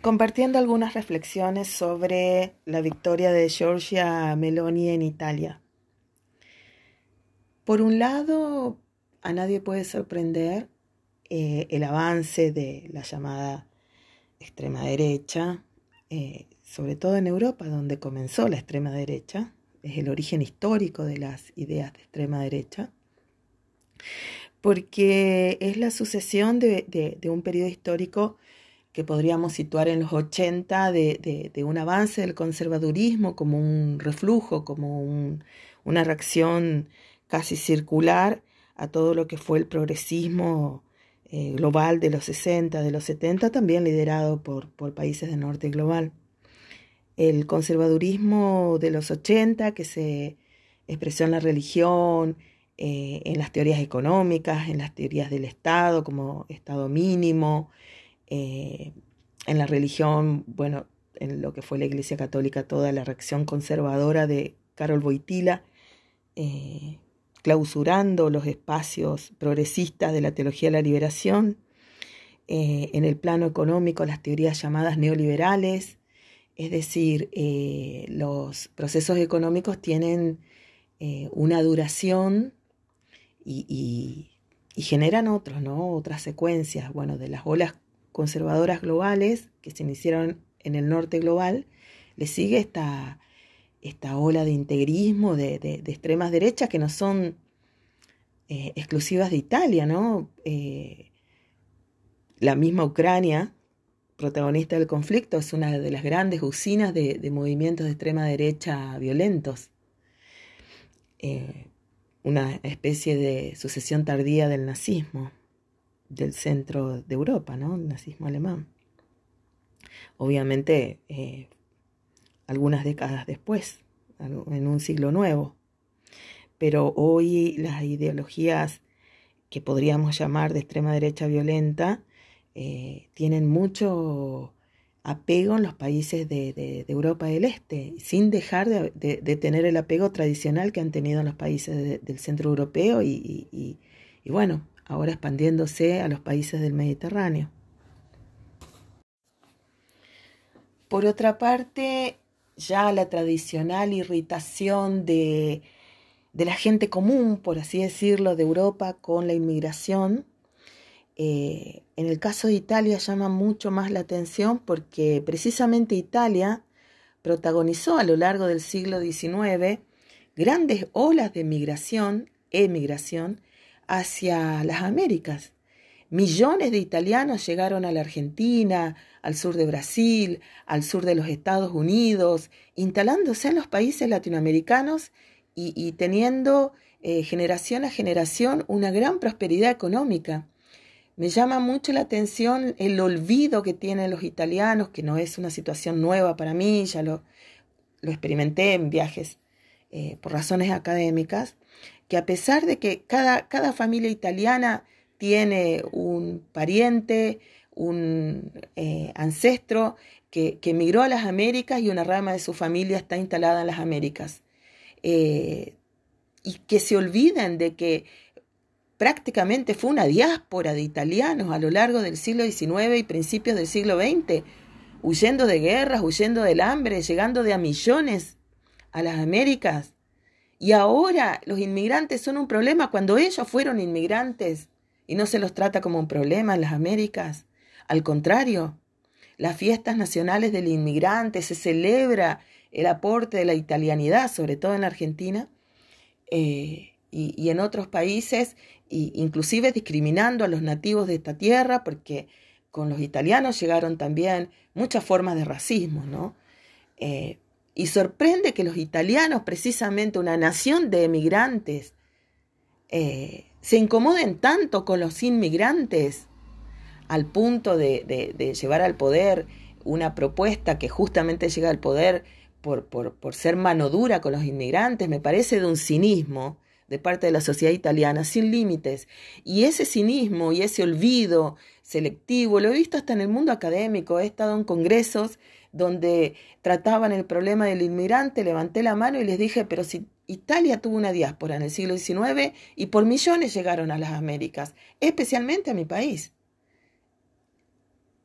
compartiendo algunas reflexiones sobre la victoria de Giorgia Meloni en Italia. Por un lado, a nadie puede sorprender eh, el avance de la llamada extrema derecha, eh, sobre todo en Europa, donde comenzó la extrema derecha, es el origen histórico de las ideas de extrema derecha, porque es la sucesión de un periodo histórico que podríamos situar en los 80 de, un avance del conservadurismo como un reflujo, como una reacción casi circular a todo lo que fue el progresismo eh, global de los 60, de los 70, también liderado por, por países del norte global. El conservadurismo de los 80, que se expresó en la religión, eh, en las teorías económicas, en las teorías del Estado como Estado mínimo, eh, en la religión, bueno, en lo que fue la Iglesia Católica, toda la reacción conservadora de Carol Boitila, eh, clausurando los espacios progresistas de la teología de la liberación, eh, en el plano económico las teorías llamadas neoliberales, es decir, los procesos económicos tienen una duración y, y, generan otros, ¿no? Otras secuencias, bueno, de las olas conservadoras globales que se iniciaron en el norte global, le sigue esta, esta ola de integrismo, de, extremas derechas que no son eh, exclusivas de Italia, ¿no? Eh, la misma Ucrania, protagonista del conflicto, es una de las grandes usinas de, movimientos de extrema derecha violentos. Eh, una especie de sucesión tardía del nazismo del centro de Europa, ¿no? El nazismo alemán. Obviamente, eh, algunas décadas después, en un siglo nuevo. Pero hoy las ideologías que podríamos llamar de extrema derecha violenta eh, tienen mucho apego en los países de, Europa del Este, sin dejar de, tener el apego tradicional que han tenido en los países del centro europeo y, y bueno, ahora expandiéndose a los países del Mediterráneo. Por otra parte, ya la tradicional irritación de, la gente común, por así decirlo, de Europa con la inmigración, eh, en el caso de Italia llama mucho más la atención porque precisamente Italia protagonizó a lo largo del siglo XIX grandes olas de migración, emigración, hacia las Américas. Millones de italianos llegaron a la Argentina, al sur de Brasil, al sur de los Estados Unidos, instalándose en los países latinoamericanos y, teniendo eh, generación a generación una gran prosperidad económica. Me llama mucho la atención el olvido que tienen los italianos, que no es una situación nueva para mí, ya lo, lo experimenté en viajes eh, por razones académicas, que a pesar de que cada, cada familia italiana tiene un pariente, un eh, ancestro que, emigró a las Américas y una rama de su familia está instalada en las Américas. Eh, y que se olviden de que prácticamente fue una diáspora de italianos a lo largo del siglo XIX y principios del siglo XX, huyendo de guerras, huyendo del hambre, llegando de a millones a las Américas y ahora los inmigrantes son un problema cuando ellos fueron inmigrantes y no se los trata como un problema en las Américas. Al contrario, las fiestas nacionales del inmigrante se celebra el aporte de la italianidad, sobre todo en la Argentina eh, y, en otros países, inclusive discriminando a los nativos de esta tierra, porque con los italianos llegaron también muchas formas de racismo, ¿no? Eh, y sorprende que los italianos, precisamente una nación de emigrantes, eh, se incomoden tanto con los inmigrantes al punto de, llevar al poder una propuesta que justamente llega al poder por, ser mano dura con los inmigrantes, me parece de un cinismo de parte de la sociedad italiana sin límites. Y ese cinismo y ese olvido selectivo lo he visto hasta en el mundo académico, he estado en congresos donde trataban el problema del inmigrante, levanté la mano y les dije, pero si Italia tuvo una diáspora en el siglo XIX y por millones llegaron a las Américas, especialmente a mi país.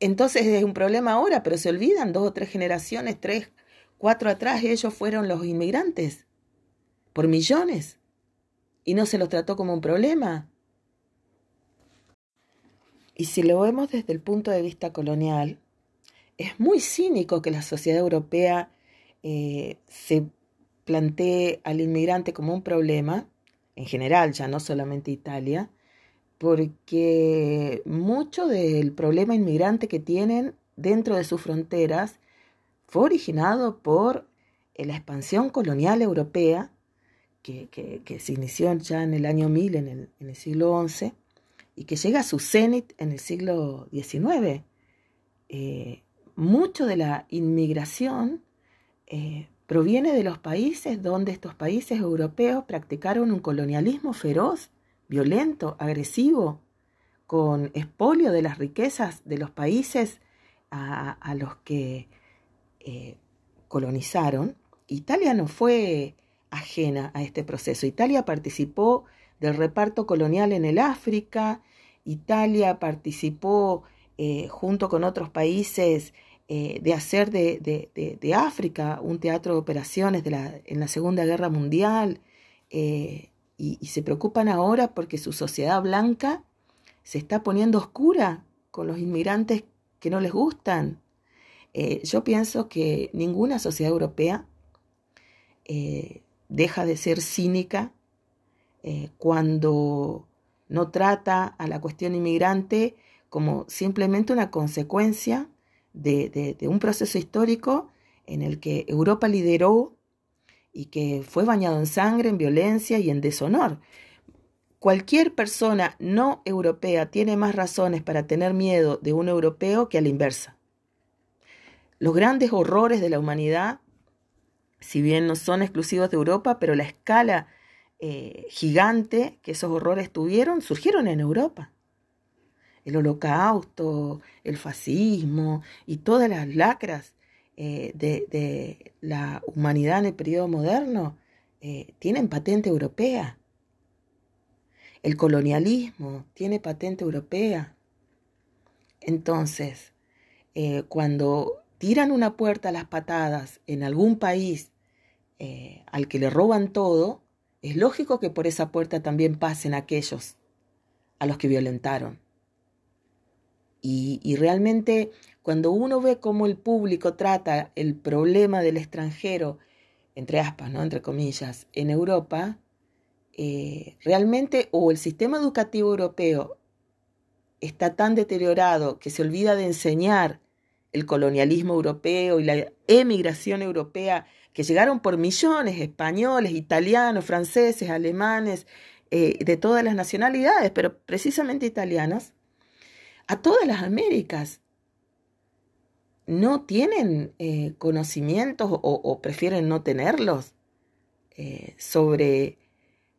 entonces es un problema ahora, pero se olvidan dos o tres generaciones, tres, cuatro atrás, ellos fueron los inmigrantes, por millones, y no se los trató como un problema. Y si lo vemos desde el punto de vista colonial, es muy cínico que la sociedad europea eh, se plantee al inmigrante como un problema, en general, ya no solamente Italia, porque mucho del problema inmigrante que tienen dentro de sus fronteras fue originado por eh, la expansión colonial europea, que, se inició ya en el año 1000, en el, siglo XI, y que llega a su cenit en el siglo XIX. Mucho de la inmigración eh, proviene de los países donde estos países europeos practicaron un colonialismo feroz, violento, agresivo, con expolio de las riquezas de los países a, los que eh, colonizaron. Italia no fue ajena a este proceso. Italia participó del reparto colonial en el África, Italia participó eh, junto con otros países eh, de hacer de, África un teatro de operaciones en la Segunda Guerra Mundial eh, y, se preocupan ahora porque su sociedad blanca se está poniendo oscura con los inmigrantes que no les gustan. yo pienso que ninguna sociedad europea deja de ser cínica cuando no trata a la cuestión inmigrante como simplemente una consecuencia de, un proceso histórico en el que Europa lideró y que fue bañado en sangre, en violencia y en deshonor. Cualquier persona no europea tiene más razones para tener miedo de un europeo que a la inversa. Los grandes horrores de la humanidad, si bien no son exclusivos de Europa, pero la escala eh, gigante que esos horrores tuvieron surgieron en Europa. El holocausto, el fascismo y todas las lacras eh, de, la humanidad en el periodo moderno eh, tienen patente europea. El colonialismo tiene patente europea. Entonces, cuando tiran una puerta a las patadas en algún país al que le roban todo, es lógico que por esa puerta también pasen aquellos a los que violentaron. Y, realmente cuando uno ve cómo el público trata el problema del extranjero, entre aspas, ¿no? entre comillas, en Europa, eh, realmente o el sistema educativo europeo está tan deteriorado que se olvida de enseñar el colonialismo europeo y la emigración europea que llegaron por millones, españoles, italianos, franceses, alemanes, eh, de todas las nacionalidades, pero precisamente italianos, a todas las Américas. No tienen eh, conocimientos o, prefieren no tenerlos eh, sobre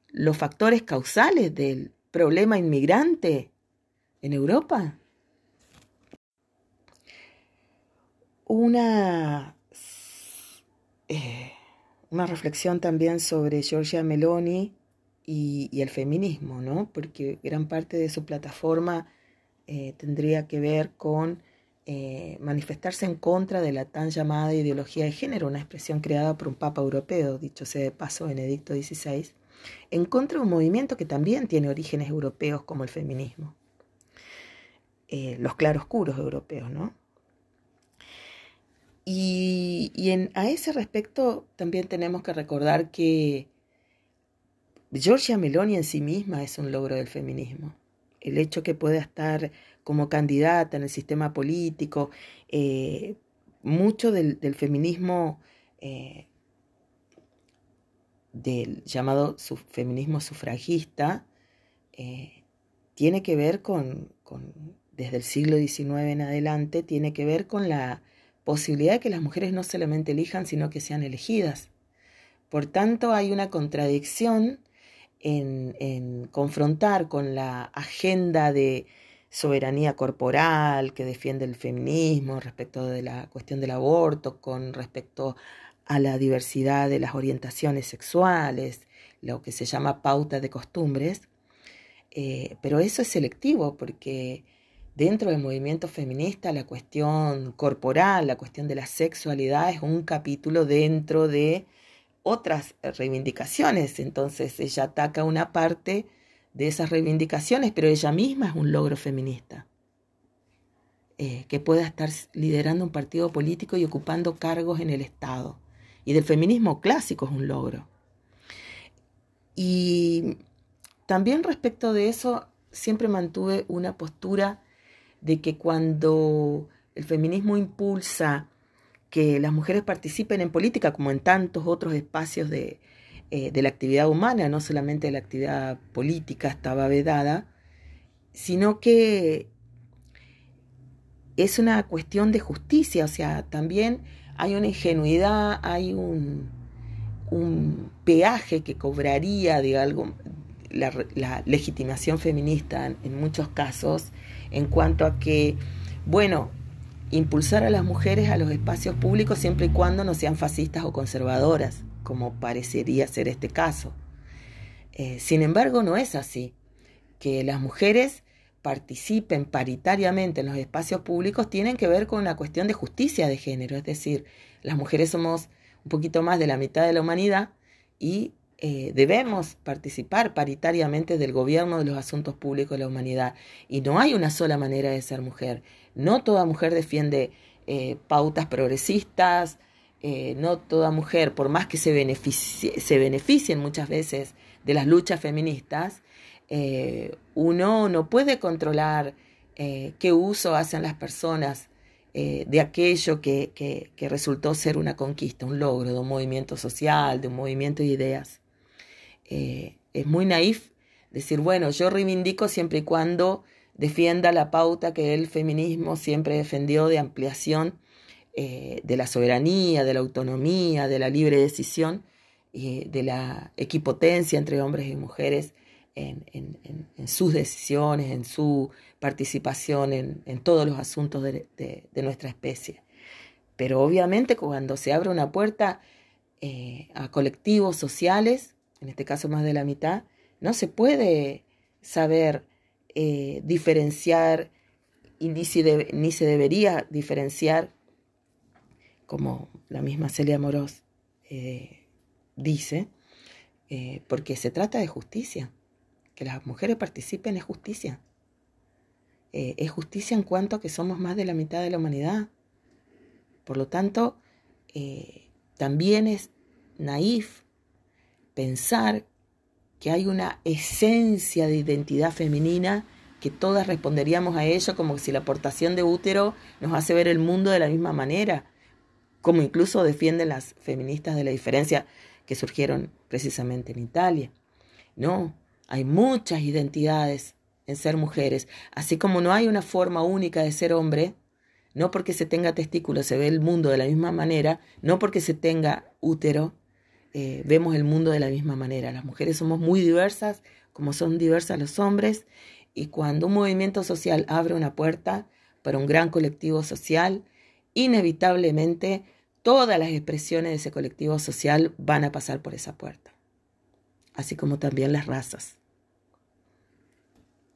los factores causales del problema inmigrante en Europa. Una eh, una reflexión también sobre Giorgia Meloni y, el feminismo, ¿no? Porque gran parte de su plataforma eh, tendría que ver con eh, manifestarse en contra de la tan llamada ideología de género, una expresión creada por un papa europeo, dicho sea de paso, Benedicto XVI, en contra de un movimiento que también tiene orígenes europeos como el feminismo, los claroscuros europeos, ¿no? Y, a ese respecto también tenemos que recordar que Giorgia Meloni en sí misma es un logro del feminismo. El hecho que pueda estar como candidata en el sistema político, eh, mucho del, feminismo, eh, del llamado feminismo sufragista, eh, tiene que ver con, desde el siglo XIX en adelante, tiene que ver con la posibilidad de que las mujeres no solamente elijan, sino que sean elegidas. Por tanto, hay una contradicción en, confrontar con la agenda de soberanía corporal que defiende el feminismo respecto de la cuestión del aborto, con respecto a la diversidad de las orientaciones sexuales, lo que se llama pauta de costumbres. Eh, pero eso es selectivo porque dentro del movimiento feminista la cuestión corporal, la cuestión de la sexualidad es un capítulo dentro de otras reivindicaciones. Entonces ella ataca una parte de esas reivindicaciones, pero ella misma es un logro feminista. Eh, que pueda estar liderando un partido político y ocupando cargos en el Estado. Y del feminismo clásico es un logro. Y también respecto de eso, siempre mantuve una postura de que cuando el feminismo impulsa que las mujeres participen en política, como en tantos otros espacios de, eh, de la actividad humana, no solamente de la actividad política estaba vedada, sino que es una cuestión de justicia, o sea, también hay una ingenuidad, hay un, peaje que cobraría de algo, la, legitimación feminista en, muchos casos, en cuanto a que, bueno, impulsar a las mujeres a los espacios públicos siempre y cuando no sean fascistas o conservadoras, como parecería ser este caso. Eh, sin embargo, no es así, que las mujeres participen paritariamente en los espacios públicos tienen que ver con una cuestión de justicia de género, es decir, las mujeres somos un poquito más de la mitad de la humanidad y eh, debemos participar paritariamente del gobierno de los asuntos públicos de la humanidad. Y no hay una sola manera de ser mujer. No toda mujer defiende eh, pautas progresistas, eh, no toda mujer, por más que se, beneficie, se beneficien muchas veces de las luchas feministas, eh, uno no puede controlar qué uso hacen las personas de aquello que, que, que, resultó ser una conquista, un logro de un movimiento social, de un movimiento de ideas. Es muy naif decir, bueno, yo reivindico siempre y cuando defienda la pauta que el feminismo siempre defendió de ampliación de la soberanía, de la autonomía, de la libre decisión, de la equipotencia entre hombres y mujeres en, sus decisiones, en su participación en, todos los asuntos de, nuestra especie. Pero obviamente cuando se abre una puerta eh, a colectivos sociales, en este caso más de la mitad, no se puede saber eh, diferenciar ni, si de, ni se debería diferenciar, como la misma Celia Moros eh, dice, eh, porque se trata de justicia que las mujeres participen es justicia. Es justicia en cuanto a que somos más de la mitad de la humanidad. Por lo tanto, también es naif pensar que hay una esencia de identidad femenina que todas responderíamos a ello como si la aportación de útero nos hace ver el mundo de la misma manera, como incluso defienden las feministas de la diferencia que surgieron precisamente en Italia. No, hay muchas identidades en ser mujeres, así como no hay una forma única de ser hombre, no porque se tenga testículos se ve el mundo de la misma manera, no porque se tenga útero eh, vemos el mundo de la misma manera. Las mujeres somos muy diversas, como son diversas los hombres, y cuando un movimiento social abre una puerta para un gran colectivo social, inevitablemente todas las expresiones de ese colectivo social van a pasar por esa puerta así como también las razas.